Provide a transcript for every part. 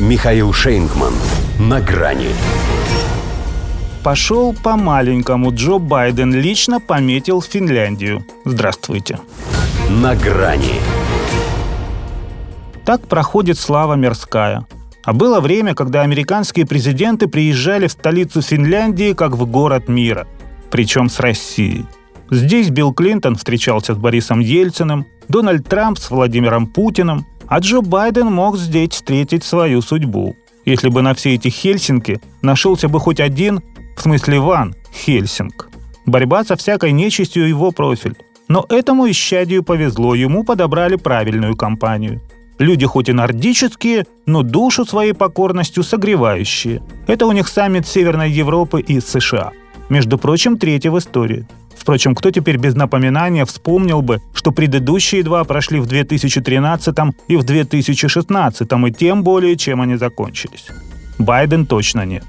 Михаил Шейнгман. На грани. Пошел по-маленькому. Джо Байден лично пометил Финляндию. Здравствуйте. На грани. Так проходит слава мирская. А было время, когда американские президенты приезжали в столицу Финляндии как в город мира. Причем с Россией. Здесь Билл Клинтон встречался с Борисом Ельциным, Дональд Трамп с Владимиром Путиным, а Джо Байден мог здесь встретить свою судьбу. Если бы на все эти Хельсинки нашелся бы хоть один, в смысле Ван, Хельсинг. Борьба со всякой нечистью его профиль. Но этому исчадию повезло, ему подобрали правильную компанию. Люди хоть и нордические, но душу своей покорностью согревающие. Это у них саммит Северной Европы и США. Между прочим, третий в истории – Впрочем, кто теперь без напоминания вспомнил бы, что предыдущие два прошли в 2013 и в 2016, и тем более, чем они закончились. Байден точно нет.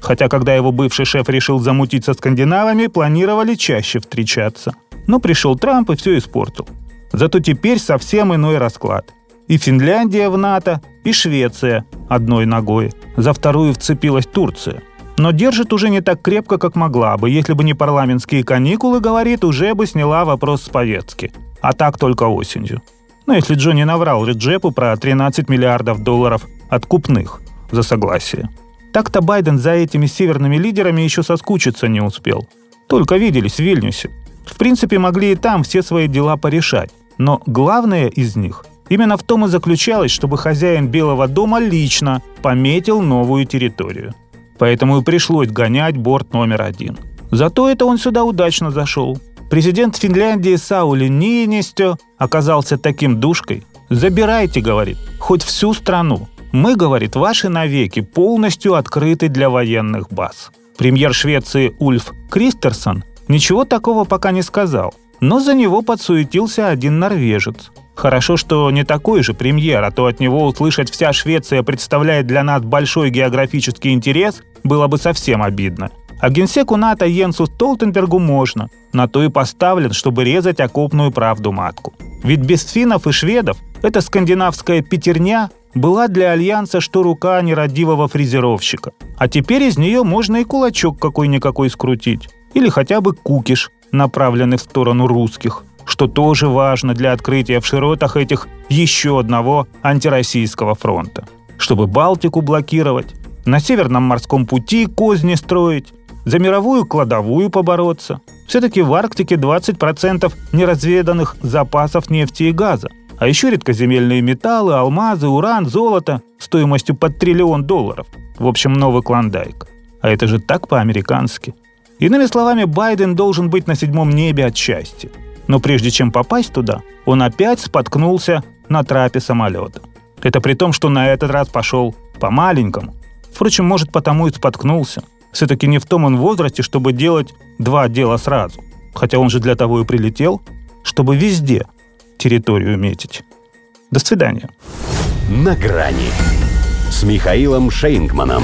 Хотя, когда его бывший шеф решил замутить со скандинавами, планировали чаще встречаться. Но пришел Трамп и все испортил. Зато теперь совсем иной расклад. И Финляндия в НАТО, и Швеция одной ногой. За вторую вцепилась Турция – но держит уже не так крепко, как могла бы. Если бы не парламентские каникулы, говорит, уже бы сняла вопрос с повестки. А так только осенью. Ну, если Джо не наврал Реджепу про 13 миллиардов долларов откупных за согласие. Так-то Байден за этими северными лидерами еще соскучиться не успел. Только виделись в Вильнюсе. В принципе, могли и там все свои дела порешать. Но главное из них именно в том и заключалось, чтобы хозяин Белого дома лично пометил новую территорию – Поэтому и пришлось гонять борт номер один. Зато это он сюда удачно зашел. Президент Финляндии Саули Ниенестё оказался таким душкой. «Забирайте, — говорит, — хоть всю страну. Мы, — говорит, — ваши навеки полностью открыты для военных баз». Премьер Швеции Ульф Кристерсон ничего такого пока не сказал, но за него подсуетился один норвежец. Хорошо, что не такой же премьер, а то от него услышать вся Швеция представляет для нас большой географический интерес, было бы совсем обидно. А генсеку НАТО Йенсу Столтенбергу можно. На то и поставлен, чтобы резать окопную правду матку. Ведь без финнов и шведов эта скандинавская пятерня была для Альянса что рука нерадивого фрезеровщика. А теперь из нее можно и кулачок какой-никакой скрутить. Или хотя бы кукиш, направленный в сторону русских что тоже важно для открытия в широтах этих еще одного антироссийского фронта. Чтобы Балтику блокировать, на Северном морском пути козни строить, за мировую кладовую побороться. Все-таки в Арктике 20% неразведанных запасов нефти и газа. А еще редкоземельные металлы, алмазы, уран, золото стоимостью под триллион долларов. В общем, новый клондайк. А это же так по-американски. Иными словами, Байден должен быть на седьмом небе от счастья. Но прежде чем попасть туда, он опять споткнулся на трапе самолета. Это при том, что на этот раз пошел по-маленькому. Впрочем, может, потому и споткнулся. Все-таки не в том он возрасте, чтобы делать два дела сразу. Хотя он же для того и прилетел, чтобы везде территорию метить. До свидания. На грани с Михаилом Шейнгманом.